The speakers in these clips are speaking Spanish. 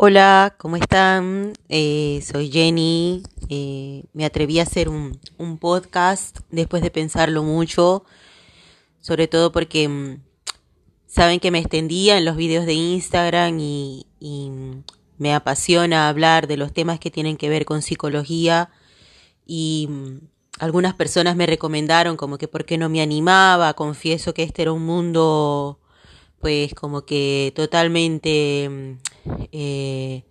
Hola, ¿cómo están? Eh, soy Jenny. Eh, me atreví a hacer un, podcast después de pensarlo mucho, sobre todo porque mm, saben que me extendía en los videos de Instagram y, y, me apasiona hablar de los temas que tienen que ver con psicología y mm, algunas personas me recomendaron como que por qué no me animaba, confieso que este era un mundo pues como que totalmente mm, eh,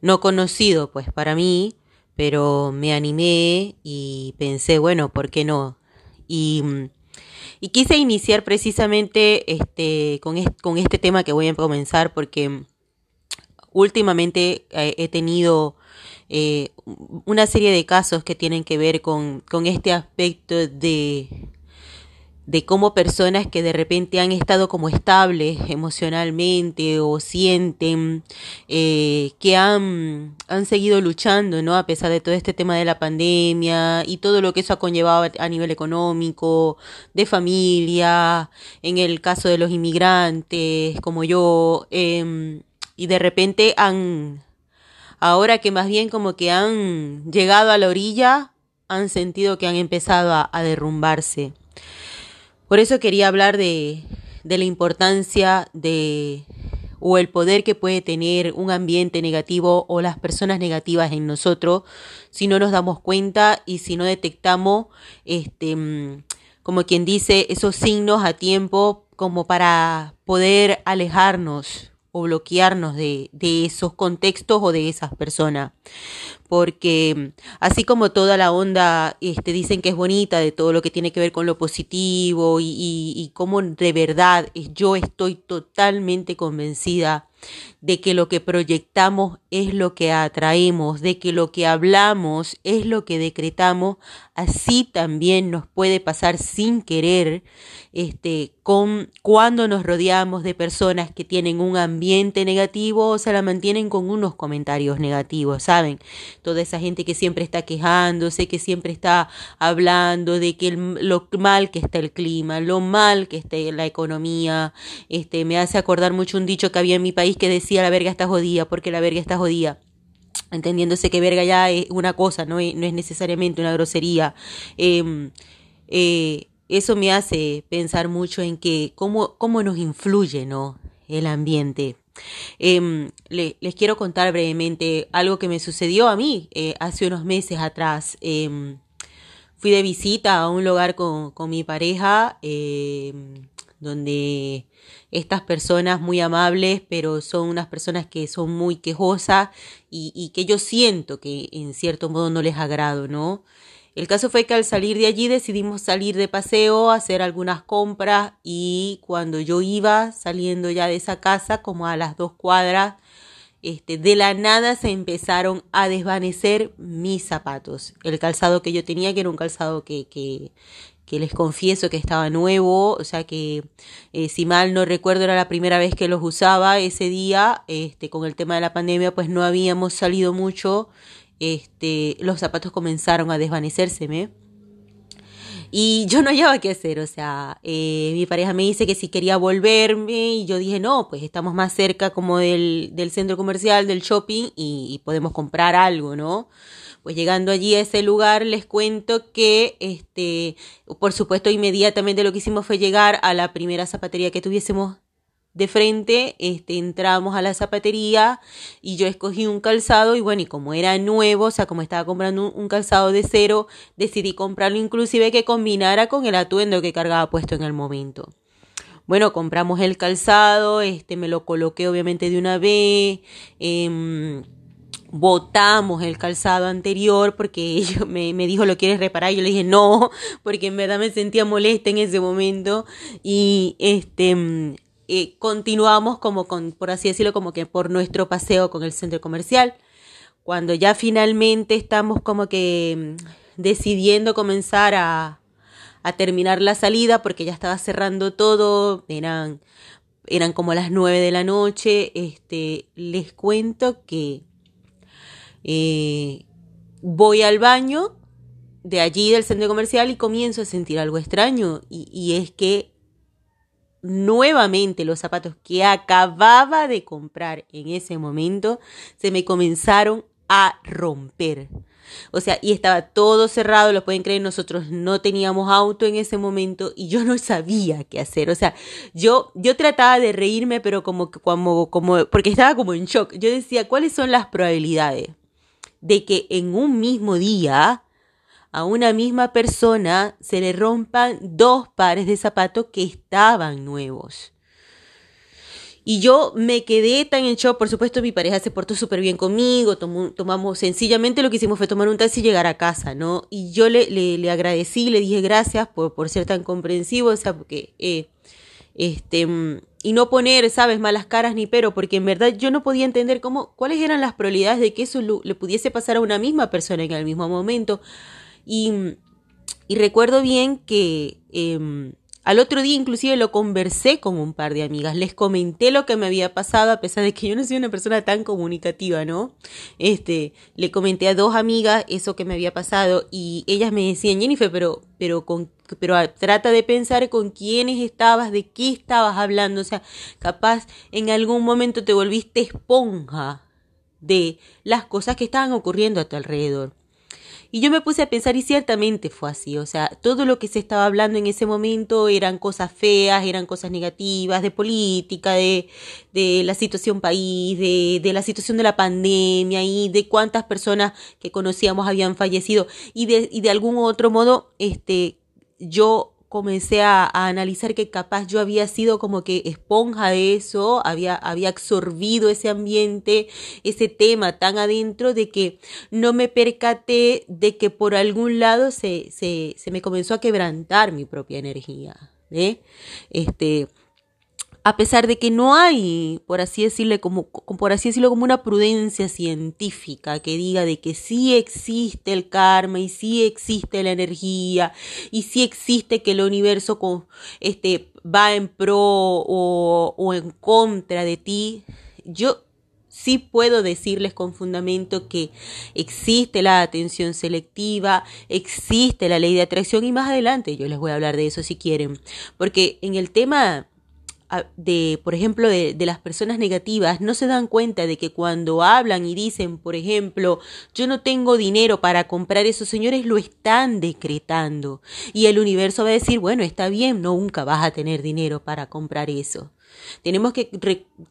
no conocido pues para mí, pero me animé y pensé, bueno, ¿por qué no? Y, mm, y quise iniciar precisamente este, con, con este tema que voy a comenzar porque mm, últimamente eh, he tenido eh, una serie de casos que tienen que ver con, con este aspecto de de cómo personas que de repente han estado como estables emocionalmente o sienten eh, que han, han seguido luchando, ¿no? A pesar de todo este tema de la pandemia y todo lo que eso ha conllevado a nivel económico, de familia, en el caso de los inmigrantes, como yo, eh, y de repente han, ahora que más bien como que han llegado a la orilla, han sentido que han empezado a, a derrumbarse. Por eso quería hablar de, de la importancia de o el poder que puede tener un ambiente negativo o las personas negativas en nosotros si no nos damos cuenta y si no detectamos este mm, como quien dice esos signos a tiempo como para poder alejarnos o bloquearnos de, de esos contextos o de esas personas porque así como toda la onda este, dicen que es bonita de todo lo que tiene que ver con lo positivo y, y, y cómo de verdad yo estoy totalmente convencida de que lo que proyectamos es lo que atraemos, de que lo que hablamos es lo que decretamos, así también nos puede pasar sin querer, este, con cuando nos rodeamos de personas que tienen un ambiente negativo o se la mantienen con unos comentarios negativos, ¿saben? Toda esa gente que siempre está quejándose, que siempre está hablando de que lo mal que está el clima, lo mal que está la economía, este, me hace acordar mucho un dicho que había en mi país que decía la verga está jodida, porque la verga está jodida entendiéndose que verga ya es una cosa, no es, no es necesariamente una grosería. Eh, eh, eso me hace pensar mucho en que cómo, cómo nos influye ¿no? el ambiente. Le, les quiero contar brevemente algo que me sucedió a mí eh, hace unos meses atrás. Eh, fui de visita a un lugar con, con mi pareja donde estas personas muy amables, pero son unas personas que son muy quejosas y, y, que yo siento que en cierto modo no les agrado, ¿no? El caso fue que al salir de allí decidimos salir de paseo, hacer algunas compras y cuando yo iba saliendo ya de esa casa, como a las dos cuadras, este, de la nada se empezaron a desvanecer mis zapatos. El calzado que yo tenía, que era un calzado que, que, que les confieso que estaba nuevo, o sea que eh, si mal no recuerdo era la primera vez que los usaba ese día, este, con el tema de la pandemia pues no habíamos salido mucho, este, los zapatos comenzaron a desvanecérseme. Y yo no hallaba qué hacer, o sea, eh, mi pareja me dice que si quería volverme y yo dije, no, pues estamos más cerca como del, del centro comercial, del shopping y, y podemos comprar algo, ¿no? Pues llegando allí a ese lugar les cuento que, este, por supuesto, inmediatamente lo que hicimos fue llegar a la primera zapatería que tuviésemos de frente, este, entramos a la zapatería y yo escogí un calzado y bueno, y como era nuevo, o sea, como estaba comprando un, calzado de cero, decidí comprarlo inclusive que combinara con el atuendo que cargaba puesto en el momento. Bueno, compramos el calzado, este, me lo coloqué obviamente de una vez, eh, botamos el calzado anterior porque ella me, me, dijo lo quieres reparar yo le dije no porque en verdad me sentía molesta en ese momento y este eh, continuamos como con por así decirlo como que por nuestro paseo con el centro comercial. Cuando ya finalmente estamos como que mm, decidiendo comenzar a, terminar la salida porque ya estaba cerrando todo eran eran como las nueve de la noche este les cuento que eh, voy al baño de allí del centro comercial y comienzo a sentir algo extraño. Y es que nuevamente los zapatos que acababa de comprar en ese momento se me comenzaron a romper. O sea, y estaba todo cerrado, lo pueden creer, nosotros no teníamos auto en ese momento y yo no sabía qué hacer. O sea, yo, yo trataba de reírme, pero como, como, como, porque estaba como en shock. Yo decía, ¿cuáles son las probabilidades de que en un mismo día a una misma persona se le rompan dos pares de zapatos que estaban nuevos? Y yo me quedé tan en shock, por supuesto mi pareja se portó súper bien conmigo, tomamos, sencillamente lo que hicimos fue tomar un taxi y llegar a casa, ¿no? Y yo le, le, agradecí, le dije gracias por, por ser tan comprensivo, o sea, porque, eh, este, y no poner, sabes, malas caras ni pero, porque en verdad yo no podía entender cómo, cuáles eran las probabilidades de que eso le pudiese pasar a una misma persona en el mismo momento. Y, recuerdo bien que... Eh, al otro día inclusive lo conversé con un par de amigas, les comenté lo que me había pasado a pesar de que yo no soy una persona tan comunicativa, ¿no? Este, le comenté a dos amigas eso que me había pasado y ellas me decían, Jennifer, pero pero con pero trata de pensar con quiénes estabas, de qué estabas hablando, o sea, capaz en algún momento te volviste esponja de las cosas que estaban ocurriendo a tu alrededor. Y yo me puse a pensar y ciertamente fue así, o sea, todo lo que se estaba hablando en ese momento eran cosas feas, eran cosas negativas, de política, de, de la situación país, de, de la situación de la pandemia y de cuántas personas que conocíamos habían fallecido. Y de, y de algún otro modo, este, yo comencé a, analizar que capaz yo había sido como que esponja de eso, había, había absorbido ese ambiente, ese tema tan adentro de que no me percaté de que por algún lado se, se, se me comenzó a quebrantar mi propia energía. ¿eh? Este, a pesar de que no hay, por así decirle, como, por así decirlo, como una prudencia científica que diga de que sí existe el karma y sí existe la energía y sí existe que el universo con, este, va en pro o en contra de ti, yo sí puedo decirles con fundamento que existe la atención selectiva, existe la ley de atracción y más adelante yo les voy a hablar de eso si quieren, porque en el tema de, por ejemplo, de, de, las personas negativas, no se dan cuenta de que cuando hablan y dicen, por ejemplo, yo no tengo dinero para comprar eso, señores lo están decretando. Y el universo va a decir, bueno, está bien, nunca vas a tener dinero para comprar eso. Tenemos que,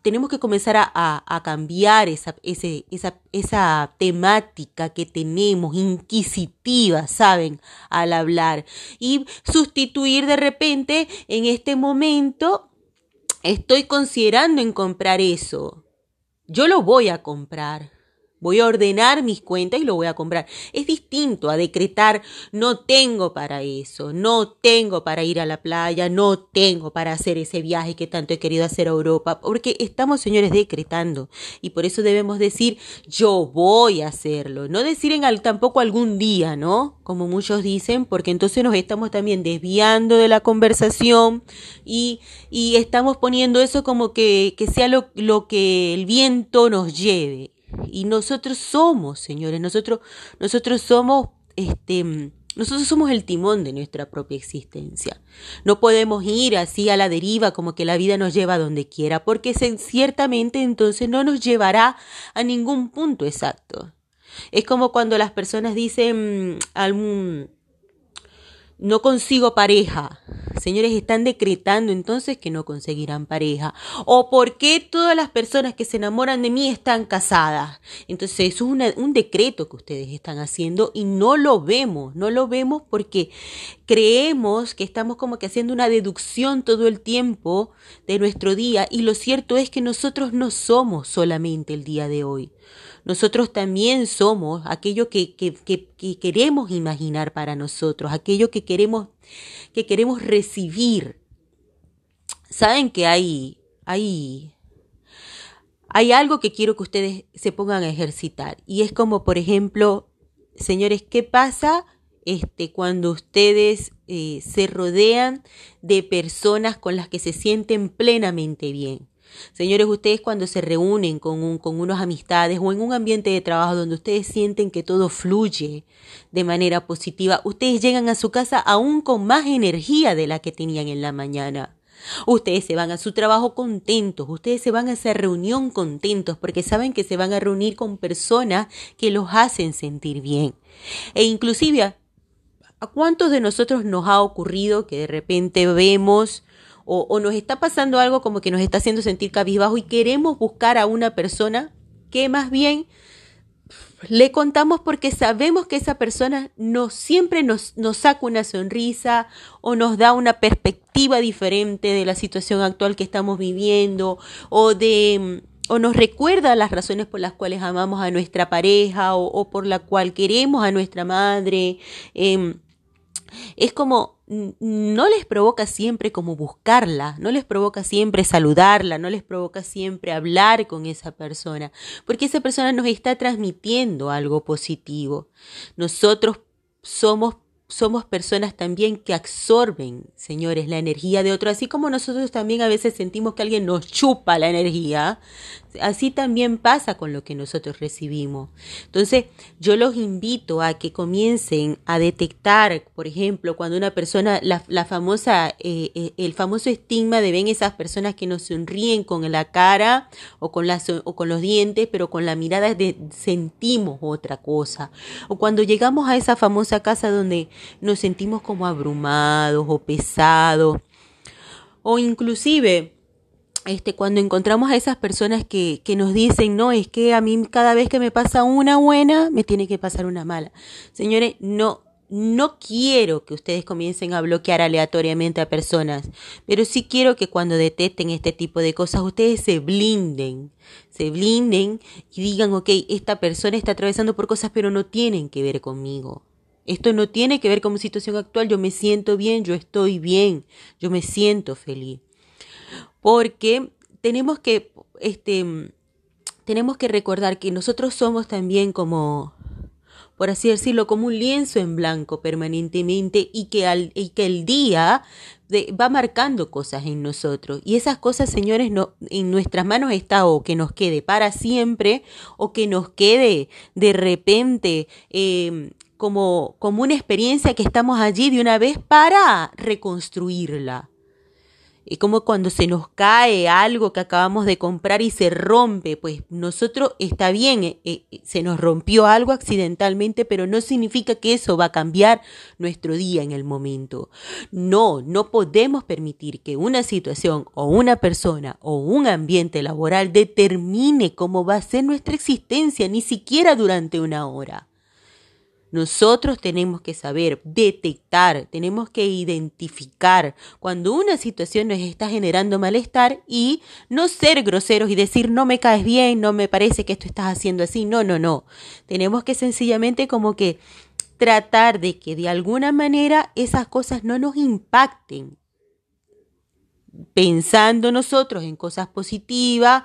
tenemos que comenzar a, a, cambiar esa, esa, esa temática que tenemos, inquisitiva, ¿saben? Al hablar. Y sustituir de repente en este momento estoy considerando en comprar eso. Yo lo voy a comprar. Voy a ordenar mis cuentas y lo voy a comprar. Es distinto a decretar no tengo para eso, no tengo para ir a la playa, no tengo para hacer ese viaje que tanto he querido hacer a Europa, porque estamos, señores, decretando. Y por eso debemos decir yo voy a hacerlo. No decir en tampoco algún día, ¿no? Como muchos dicen, porque entonces nos estamos también desviando de la conversación y, y estamos poniendo eso como que, que sea lo, lo que el viento nos lleve y nosotros somos, señores, nosotros, nosotros somos, este, nosotros somos el timón de nuestra propia existencia. No podemos ir así a la deriva como que la vida nos lleva a donde quiera, porque ciertamente entonces no nos llevará a ningún punto exacto. Es como cuando las personas dicen algún no consigo pareja. Señores, están decretando entonces que no conseguirán pareja. ¿O por qué todas las personas que se enamoran de mí están casadas? Entonces, eso es un decreto que ustedes están haciendo y no lo vemos. No lo vemos porque creemos que estamos como que haciendo una deducción todo el tiempo de nuestro día y lo cierto es que nosotros no somos solamente el día de hoy. Nosotros también somos aquello que, que, que, queremos imaginar para nosotros, aquello que queremos, que queremos recibir. Saben que hay, hay, hay algo que quiero que ustedes se pongan a ejercitar. Y es como, por ejemplo, señores, ¿qué pasa este, cuando ustedes eh, se rodean de personas con las que se sienten plenamente bien? Señores, ustedes cuando se reúnen con, un, unas amistades o en un ambiente de trabajo donde ustedes sienten que todo fluye de manera positiva, ustedes llegan a su casa aún con más energía de la que tenían en la mañana. Ustedes se van a su trabajo contentos, ustedes se van a esa reunión contentos porque saben que se van a reunir con personas que los hacen sentir bien. E inclusive, ¿a cuántos de nosotros nos ha ocurrido que de repente vemos o, o nos está pasando algo como que nos está haciendo sentir cabizbajo y queremos buscar a una persona que más bien le contamos porque sabemos que esa persona no siempre nos, saca una sonrisa o nos da una perspectiva diferente de la situación actual que estamos viviendo o de o nos recuerda las razones por las cuales amamos a nuestra pareja o, por la cual queremos a nuestra madre. Eh, es como no les provoca siempre como buscarla, no les provoca siempre saludarla, no les provoca siempre hablar con esa persona, porque esa persona nos está transmitiendo algo positivo. Nosotros somos somos personas también que absorben, señores, la energía de otro, así como nosotros también a veces sentimos que alguien nos chupa la energía, así también pasa con lo que nosotros recibimos. Entonces, yo los invito a que comiencen a detectar, por ejemplo, cuando una persona, la, la famosa, eh, eh, el famoso estigma de ven esas personas que nos sonríen con la cara o con, o con los dientes, pero con la mirada de, sentimos otra cosa. O cuando llegamos a esa famosa casa donde nos sentimos como abrumados o pesados. O inclusive este, cuando encontramos a esas personas que, que nos dicen, no, es que a mí cada vez que me pasa una buena, me tiene que pasar una mala. Señores, no, no quiero que ustedes comiencen a bloquear aleatoriamente a personas, pero sí quiero que cuando detecten este tipo de cosas, ustedes se blinden, se blinden y digan, ok, esta persona está atravesando por cosas, pero no tienen que ver conmigo. Esto no tiene que ver con mi situación actual, yo me siento bien, yo estoy bien, yo me siento feliz porque tenemos que, este, tenemos que recordar que nosotros somos también como, por así decirlo, como un lienzo en blanco permanentemente y que, al, y que el día va marcando cosas en nosotros. Y esas cosas, señores, no, en nuestras manos está o que nos quede para siempre o que nos quede de repente eh, como, como una experiencia que estamos allí de una vez para reconstruirla. Es como cuando se nos cae algo que acabamos de comprar y se rompe, pues nosotros está bien, eh, eh, se nos rompió algo accidentalmente, pero no significa que eso va a cambiar nuestro día en el momento. No, no podemos permitir que una situación o una persona o un ambiente laboral determine cómo va a ser nuestra existencia, ni siquiera durante una hora. Nosotros tenemos que saber detectar, tenemos que identificar cuando una situación nos está generando malestar y no ser groseros y decir no me caes bien, no me parece que esto estás haciendo así. No, no, no. Tenemos que sencillamente como que tratar de que de alguna manera esas cosas no nos impacten, pensando nosotros en cosas positivas,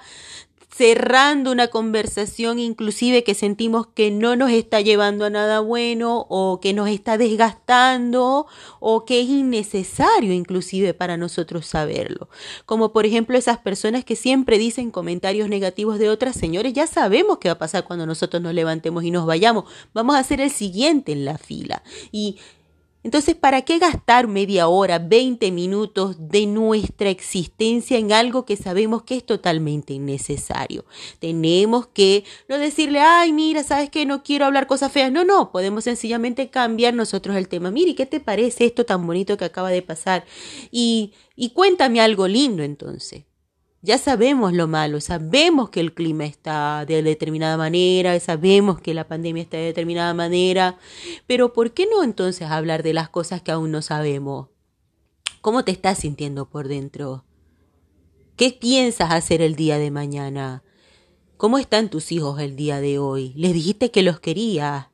cerrando una conversación inclusive que sentimos que no nos está llevando a nada bueno o que nos está desgastando o que es innecesario inclusive para nosotros saberlo. Como por ejemplo esas personas que siempre dicen comentarios negativos de otras señores, ya sabemos qué va a pasar cuando nosotros nos levantemos y nos vayamos. Vamos a ser el siguiente en la fila. Y entonces, ¿para qué gastar media hora, 20 minutos de nuestra existencia en algo que sabemos que es totalmente innecesario? Tenemos que no decirle, ay, mira, ¿sabes qué? No quiero hablar cosas feas. No, no, podemos sencillamente cambiar nosotros el tema. Mire, ¿qué te parece esto tan bonito que acaba de pasar? Y, y cuéntame algo lindo entonces. Ya sabemos lo malo, sabemos que el clima está de determinada manera, sabemos que la pandemia está de determinada manera, pero ¿por qué no entonces hablar de las cosas que aún no sabemos? ¿Cómo te estás sintiendo por dentro? ¿Qué piensas hacer el día de mañana? ¿Cómo están tus hijos el día de hoy? ¿Les dijiste que los querías?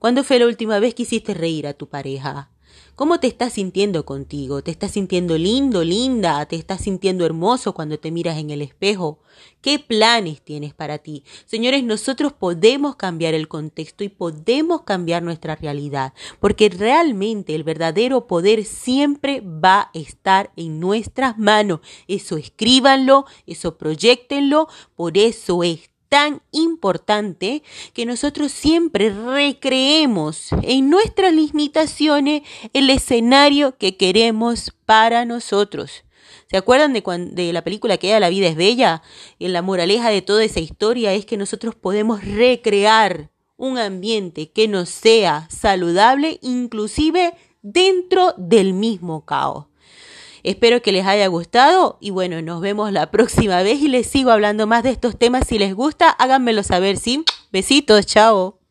¿Cuándo fue la última vez que hiciste reír a tu pareja? ¿Cómo te estás sintiendo contigo? ¿Te estás sintiendo lindo, linda? ¿Te estás sintiendo hermoso cuando te miras en el espejo? ¿Qué planes tienes para ti? Señores, nosotros podemos cambiar el contexto y podemos cambiar nuestra realidad, porque realmente el verdadero poder siempre va a estar en nuestras manos. Eso escríbanlo, eso proyectenlo, por eso es tan importante que nosotros siempre recreemos en nuestras limitaciones el escenario que queremos para nosotros. ¿Se acuerdan de, de la película que era La vida es bella? Y la moraleja de toda esa historia es que nosotros podemos recrear un ambiente que nos sea saludable, inclusive dentro del mismo caos. Espero que les haya gustado y bueno, nos vemos la próxima vez y les sigo hablando más de estos temas. Si les gusta, háganmelo saber, ¿sí? Besitos, chao.